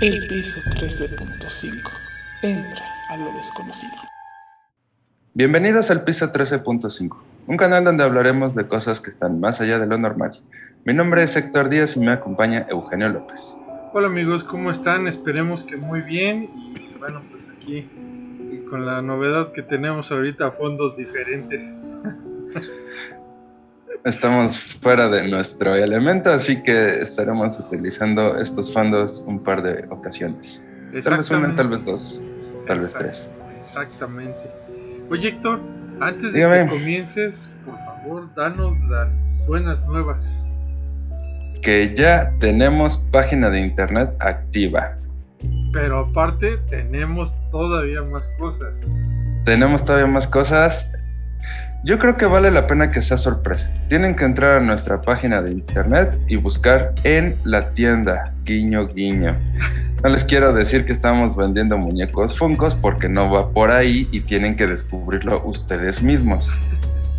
El piso 13.5. Entra a lo desconocido. Bienvenidos al piso 13.5, un canal donde hablaremos de cosas que están más allá de lo normal. Mi nombre es Héctor Díaz y me acompaña Eugenio López. Hola amigos, ¿cómo están? Esperemos que muy bien y bueno, pues aquí y con la novedad que tenemos ahorita fondos diferentes. Estamos fuera de nuestro elemento, así que estaremos utilizando estos fondos un par de ocasiones. Tal vez una, tal vez dos, tal vez tres. Exactamente. Oye Héctor, antes de que comiences, por favor, danos las buenas nuevas. Que ya tenemos página de internet activa. Pero aparte tenemos todavía más cosas. Tenemos todavía más cosas. Yo creo que vale la pena que sea sorpresa. Tienen que entrar a nuestra página de internet y buscar en la tienda, guiño, guiño. No les quiero decir que estamos vendiendo muñecos Funkos porque no va por ahí y tienen que descubrirlo ustedes mismos.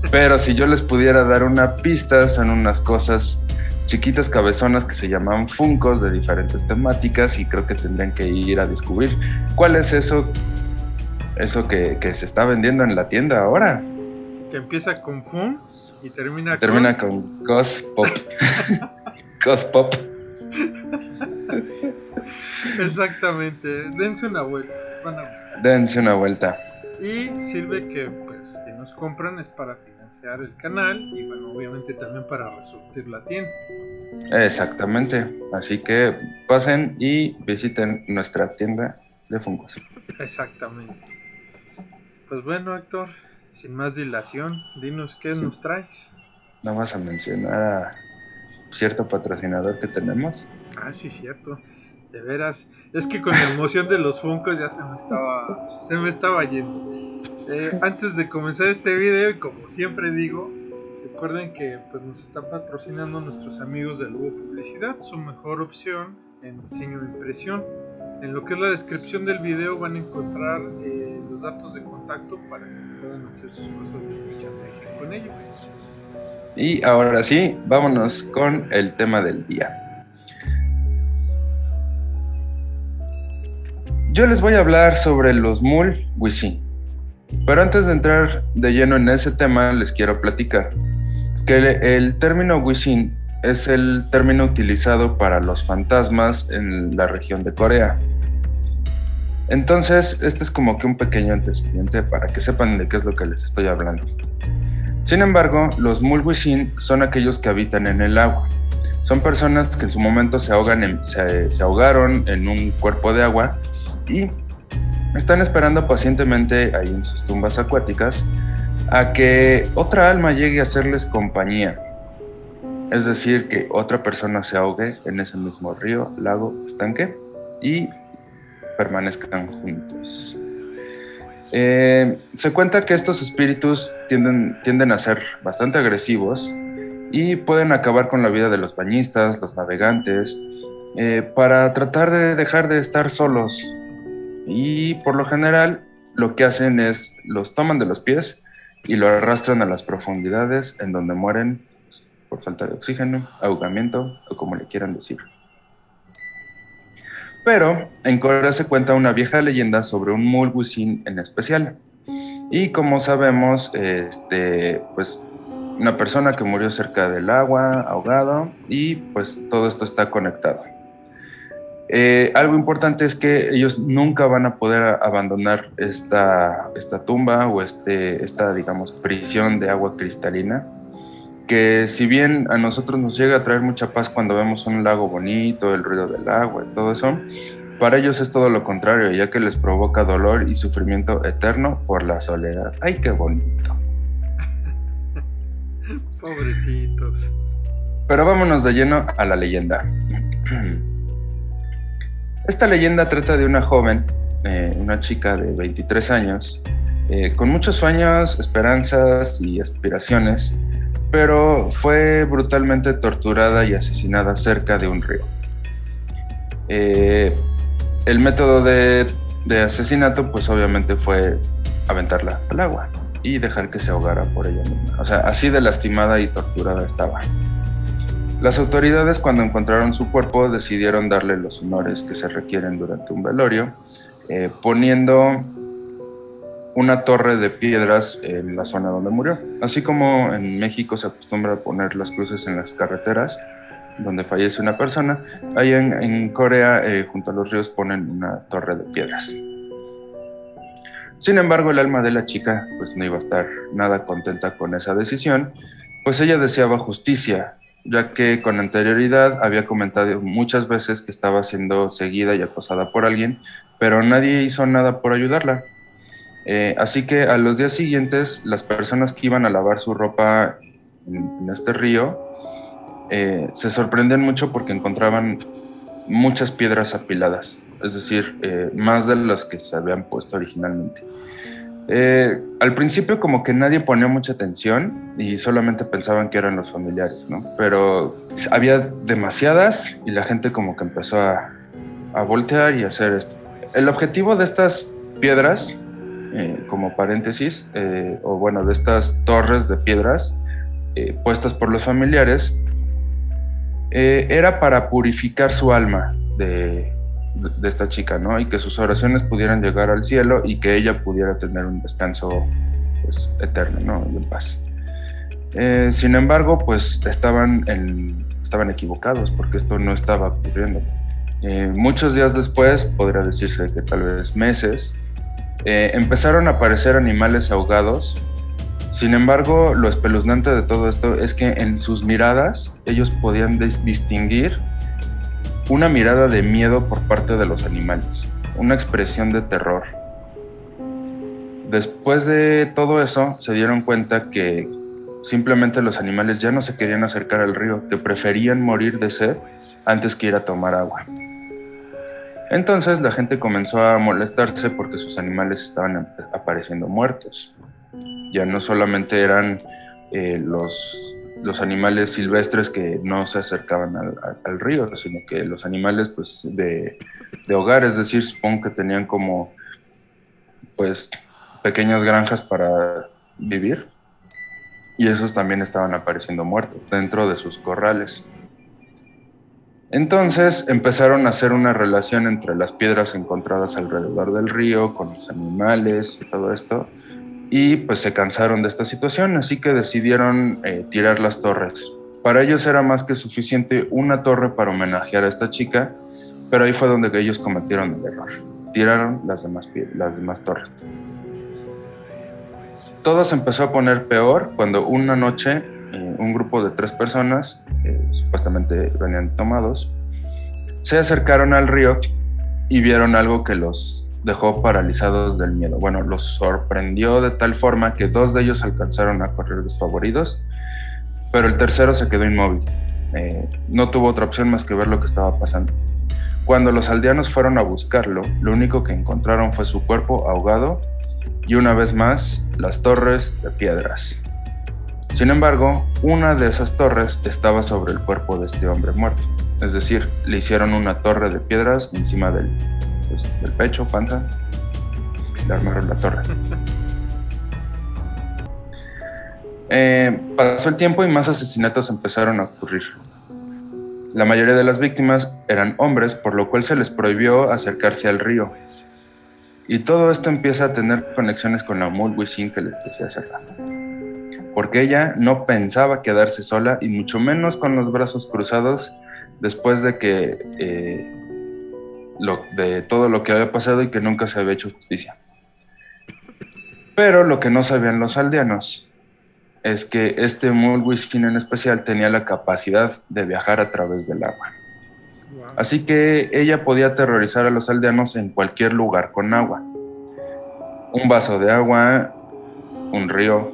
Pero si yo les pudiera dar una pista, son unas cosas chiquitas cabezonas que se llaman Funkos de diferentes temáticas y creo que tendrían que ir a descubrir cuál es eso, eso que se está vendiendo en la tienda ahora que empieza con Fun y termina, termina con... Ghost Pop. Ghost Pop. Exactamente. Dense una vuelta. Van a Dense una vuelta. Y sirve que, pues, si nos compran es para financiar el canal y, bueno, obviamente también para resurtir la tienda. Exactamente. Así que pasen y visiten nuestra tienda de Funkos. Exactamente. Pues bueno, Héctor, sin más dilación, dinos qué nos traes. Vas a mencionar a cierto patrocinador que tenemos. Ah, sí, cierto. De veras. Es que con la emoción de los Funkos ya se me estaba, se me estaba yendo. Eh, antes de comenzar este video, y como siempre digo, recuerden que pues, nos están patrocinando nuestros amigos de Lugo Publicidad, su mejor opción en diseño de impresión. En lo que es la descripción del video van a encontrar eh, datos de contacto para que puedan hacer sus cosas de con ellos. Y ahora sí, vámonos con el tema del día. Yo les voy a hablar sobre los Mul Wisin. Pero antes de entrar de lleno en ese tema, les quiero platicar que el, término Wisin es el término utilizado para los fantasmas en la región de Corea. Entonces, este es como que un pequeño antecedente para que sepan de qué es lo que les estoy hablando. Sin embargo, los Mulwisin son aquellos que habitan en el agua. Son personas que en su momento se, ahogan se ahogaron en un cuerpo de agua y están esperando pacientemente ahí en sus tumbas acuáticas a que otra alma llegue a hacerles compañía es decir, que otra persona se ahogue en ese mismo río, lago, estanque y permanezcan juntos. Eh, se cuenta que estos espíritus tienden, tienden a ser bastante agresivos y pueden acabar con la vida de los bañistas, los navegantes, eh, para tratar de dejar de estar solos. Y por lo general lo que hacen es los toman de los pies y lo arrastran a las profundidades en donde mueren por falta de oxígeno, ahogamiento o como le quieran decir. Pero en Corea se cuenta una vieja leyenda sobre un Mulgusin en especial. Y como sabemos, este, pues una persona que murió cerca del agua, ahogado, y pues todo esto está conectado. Eh, algo importante es que ellos nunca van a poder abandonar esta, esta tumba o este, esta, digamos, prisión de agua cristalina, que si bien a nosotros nos llega a traer mucha paz cuando vemos un lago bonito, el ruido del agua y todo eso, para ellos es todo lo contrario, ya que les provoca dolor y sufrimiento eterno por la soledad. ¡Ay, qué bonito! Pobrecitos. Pero vámonos de lleno a la leyenda. Esta leyenda trata de una joven, eh, una chica de 23 años, eh, con muchos sueños, esperanzas y aspiraciones, pero fue brutalmente torturada y asesinada cerca de un río. Eh, el método de, asesinato, pues obviamente fue aventarla al agua y dejar que se ahogara por ella misma. O sea, así de lastimada y torturada estaba. Las autoridades cuando encontraron su cuerpo decidieron darle los honores que se requieren durante un velorio, eh, poniendo una torre de piedras en la zona donde murió. Así como en México se acostumbra a poner las cruces en las carreteras donde fallece una persona, ahí en, Corea, eh, junto a los ríos, ponen una torre de piedras. Sin embargo, el alma de la chica pues no iba a estar nada contenta con esa decisión, pues ella deseaba justicia, ya que con anterioridad había comentado muchas veces que estaba siendo seguida y acosada por alguien, pero nadie hizo nada por ayudarla. Eh, así que a los días siguientes, las personas que iban a lavar su ropa en, este río eh, se sorprenden mucho porque encontraban muchas piedras apiladas, es decir, eh, más de las que se habían puesto originalmente. al principio como que nadie ponía mucha atención y solamente pensaban que eran los familiares, ¿no? Pero había demasiadas y la gente como que empezó a, a voltear y hacer esto. El objetivo de estas piedras eh, como paréntesis, eh, o bueno, de estas torres de piedras eh, puestas por los familiares, era para purificar su alma de, de, esta chica, ¿no? Y que sus oraciones pudieran llegar al cielo y que ella pudiera tener un descanso pues, eterno, ¿no? Y en paz. sin embargo, pues estaban, en, estaban equivocados porque esto no estaba ocurriendo. muchos días después, podría decirse que tal vez meses, eh, empezaron a aparecer animales ahogados. Sin embargo, lo espeluznante de todo esto es que en sus miradas ellos podían distinguir una mirada de miedo por parte de los animales, una expresión de terror. Después de todo eso, se dieron cuenta que simplemente los animales ya no se querían acercar al río, que preferían morir de sed antes que ir a tomar agua. Entonces la gente comenzó a molestarse porque sus animales estaban apareciendo muertos. Ya no solamente eran eh, los, los, animales silvestres que no se acercaban al, río, sino que los animales pues, de, de, hogar, es decir, supongo que tenían como pues pequeñas granjas para vivir y esos también estaban apareciendo muertos dentro de sus corrales. Entonces empezaron a hacer una relación entre las piedras encontradas alrededor del río, con los animales y todo esto, y pues se cansaron de esta situación, así que decidieron eh, tirar las torres. Para ellos era más que suficiente una torre para homenajear a esta chica, pero ahí fue donde ellos cometieron el error. Tiraron las demás, las demás torres. Todo se empezó a poner peor cuando una noche eh, un grupo de tres personas, supuestamente venían tomados, se acercaron al río y vieron algo que los dejó paralizados del miedo. Bueno, los sorprendió de tal forma que dos de ellos alcanzaron a correr desfavoridos, pero el tercero se quedó inmóvil. Eh, no tuvo otra opción más que ver lo que estaba pasando. Cuando los aldeanos fueron a buscarlo, lo único que encontraron fue su cuerpo ahogado y una vez más las torres de piedras. Sin embargo, una de esas torres estaba sobre el cuerpo de este hombre muerto. Es decir, le hicieron una torre de piedras encima del, pues, del pecho, panza. Le armaron la torre. Eh, pasó el tiempo y más asesinatos empezaron a ocurrir. La mayoría de las víctimas eran hombres, por lo cual se les prohibió acercarse al río. Y todo esto empieza a tener conexiones con la Mulwisin que les decía hace rato porque ella no pensaba quedarse sola y mucho menos con los brazos cruzados después de que eh, de todo lo que había pasado y que nunca se había hecho justicia. Pero lo que no sabían los aldeanos es que este Mulwiskin en especial tenía la capacidad de viajar a través del agua. Así que ella podía aterrorizar a los aldeanos en cualquier lugar con agua. Un vaso de agua, un río,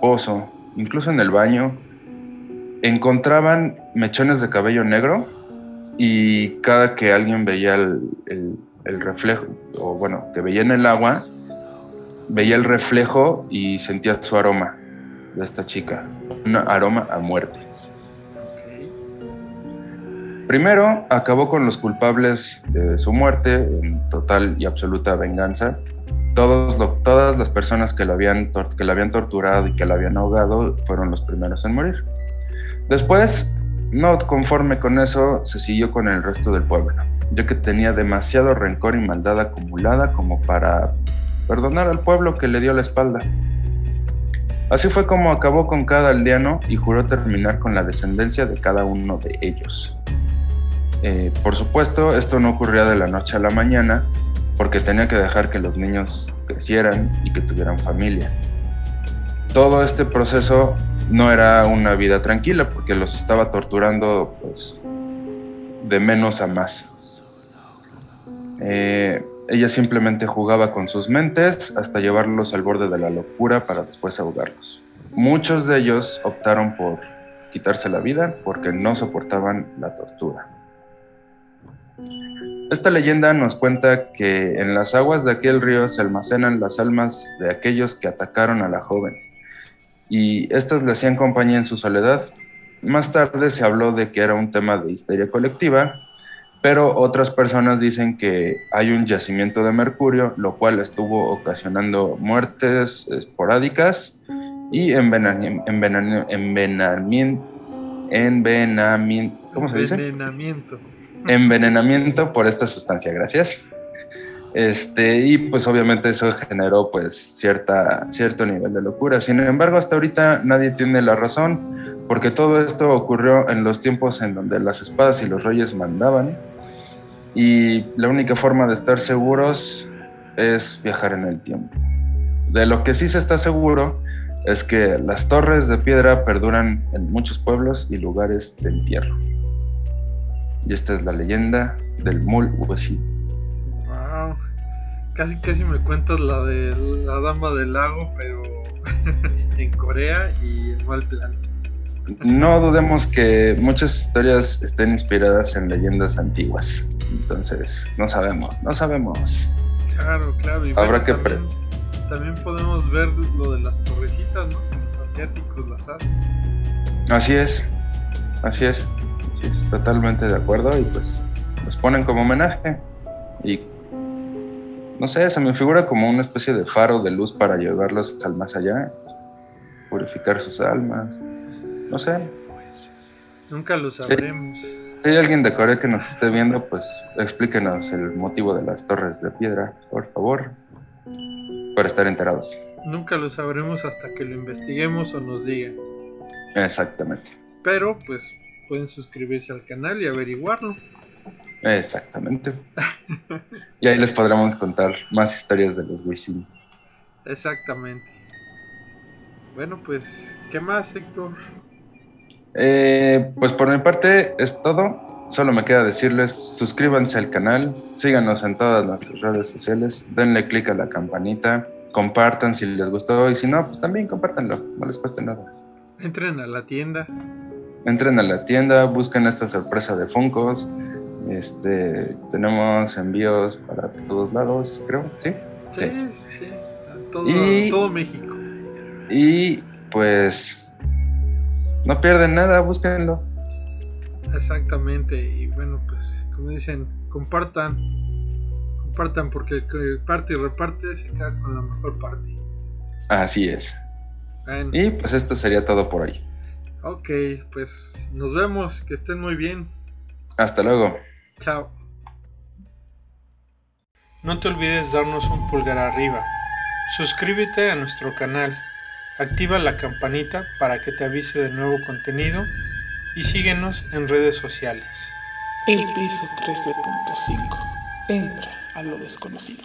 pozo, incluso en el baño, encontraban mechones de cabello negro y cada que alguien veía el, reflejo, o bueno, que veía en el agua, veía el reflejo y sentía su aroma de esta chica, un aroma a muerte. Primero acabó con los culpables de su muerte en total y absoluta venganza todos todas las personas que la, habían que la habían torturado y que la habían ahogado fueron los primeros en morir. Después no conforme con eso, se siguió con el resto del pueblo, ya que tenía demasiado rencor y maldad acumulada como para perdonar al pueblo que le dio la espalda. Así fue como acabó con cada aldeano y juró terminar con la descendencia de cada uno de ellos. Eh, por supuesto, esto no ocurría de la noche a la mañana, porque tenía que dejar que los niños crecieran y que tuvieran familia. Todo este proceso no era una vida tranquila, porque los estaba torturando pues, de menos a más. Eh, ella simplemente jugaba con sus mentes hasta llevarlos al borde de la locura para después ahogarlos. Muchos de ellos optaron por quitarse la vida porque no soportaban la tortura. Esta leyenda nos cuenta que en las aguas de aquel río se almacenan las almas de aquellos que atacaron a la joven y estas le hacían compañía en su soledad. Más tarde se habló de que era un tema de histeria colectiva pero otras personas dicen que hay un yacimiento de mercurio, lo cual estuvo ocasionando muertes esporádicas y envenenamiento, ¿cómo se dice? Envenenamiento. Envenenamiento por esta sustancia, gracias. Este, y pues obviamente eso generó pues cierta, cierto nivel de locura. Sin embargo, hasta ahorita nadie tiene la razón, porque todo esto ocurrió en los tiempos en donde las espadas y los reyes mandaban y la única forma de estar seguros es viajar en el tiempo. De lo que sí se está seguro es que las torres de piedra perduran en muchos pueblos y lugares de entierro. Y esta es la leyenda del Mul. Wow. Casi casi me cuentas la de la dama del lago, pero en Corea y en mal plan. No dudemos que muchas historias estén inspiradas en leyendas antiguas. Entonces, no sabemos, no sabemos. Claro, claro. Y Habrá que también, también podemos ver lo de las torrecitas, ¿no? Los asiáticos las hacen. Así es, así es. Totalmente de acuerdo. Y pues los ponen como homenaje. Y no sé, se me figura como una especie de faro de luz para llevarlos al más allá, purificar sus almas. No sé. Nunca lo sabremos. Si hay alguien de Corea que nos esté viendo, pues explíquenos el motivo de las torres de piedra, por favor, para estar enterados. Nunca lo sabremos hasta que lo investiguemos o nos digan. Exactamente. Pero, pues, pueden suscribirse al canal y averiguarlo. Exactamente. y ahí les podremos contar más historias de los Wisin. Exactamente. Bueno, pues, ¿qué más, Héctor? Eh, pues por mi parte es todo. Solo me queda decirles, suscríbanse al canal, síganos en todas nuestras redes sociales, denle click a la campanita, compartan si les gustó y si no, pues también compártanlo, no les cuesta nada. Entren a la tienda. Entren a la tienda, busquen esta sorpresa de Funcos. Este, tenemos envíos para todos lados, creo, ¿sí? Sí, sí, sí. Todo, Y- todo México. Y pues no pierden nada, búsquenlo. Exactamente. Y bueno, pues, como dicen, compartan. Compartan porque el que parte y reparte se queda con la mejor parte. Así es. Bueno, Y pues esto sería todo por hoy. Ok, pues nos vemos. Que estén muy bien. Hasta luego. Chao. No te olvides darnos un pulgar arriba. Suscríbete a nuestro canal. Activa la campanita para que te avise de nuevo contenido y síguenos en redes sociales. El piso 13.5. Entra a lo desconocido.